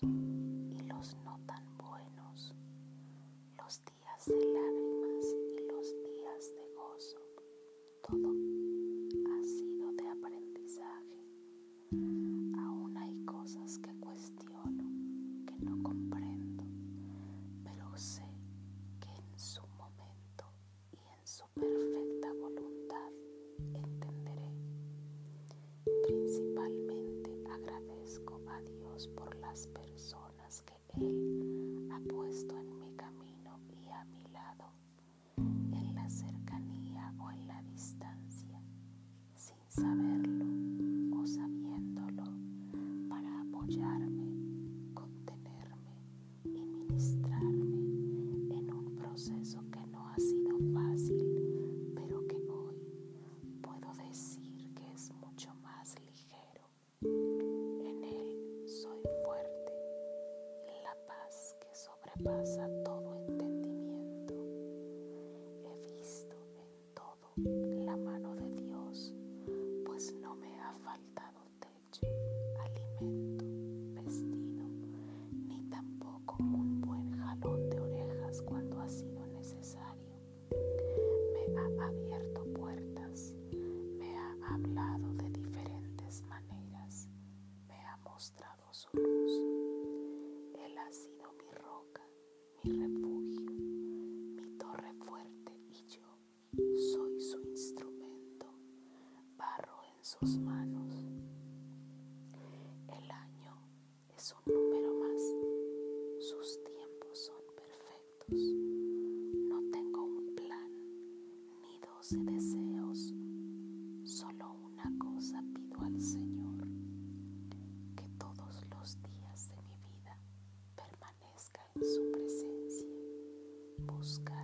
y los no tan buenos, los días de lágrimas y los días de gozo. Todo ha sido de aprendizaje. Aún hay cosas que cuestiono, que no comprendo, pero sé que en su momento y en su perfecta voluntad entenderé. Principalmente agradezco a Dios por las personas saberlo o sabiéndolo, para apoyarme, contenerme y ministrarme en un proceso que no ha sido fácil, pero que hoy puedo decir que es mucho más ligero. En él soy fuerte, la paz que sobrepasa todo su luz. Él ha sido mi roca, mi refugio, mi torre fuerte y yo soy su instrumento, barro en sus manos. El año es un número más, sus tiempos son perfectos. No tengo un plan ni doce deseos, solo una cosa pido al Señor, su presencia. Busca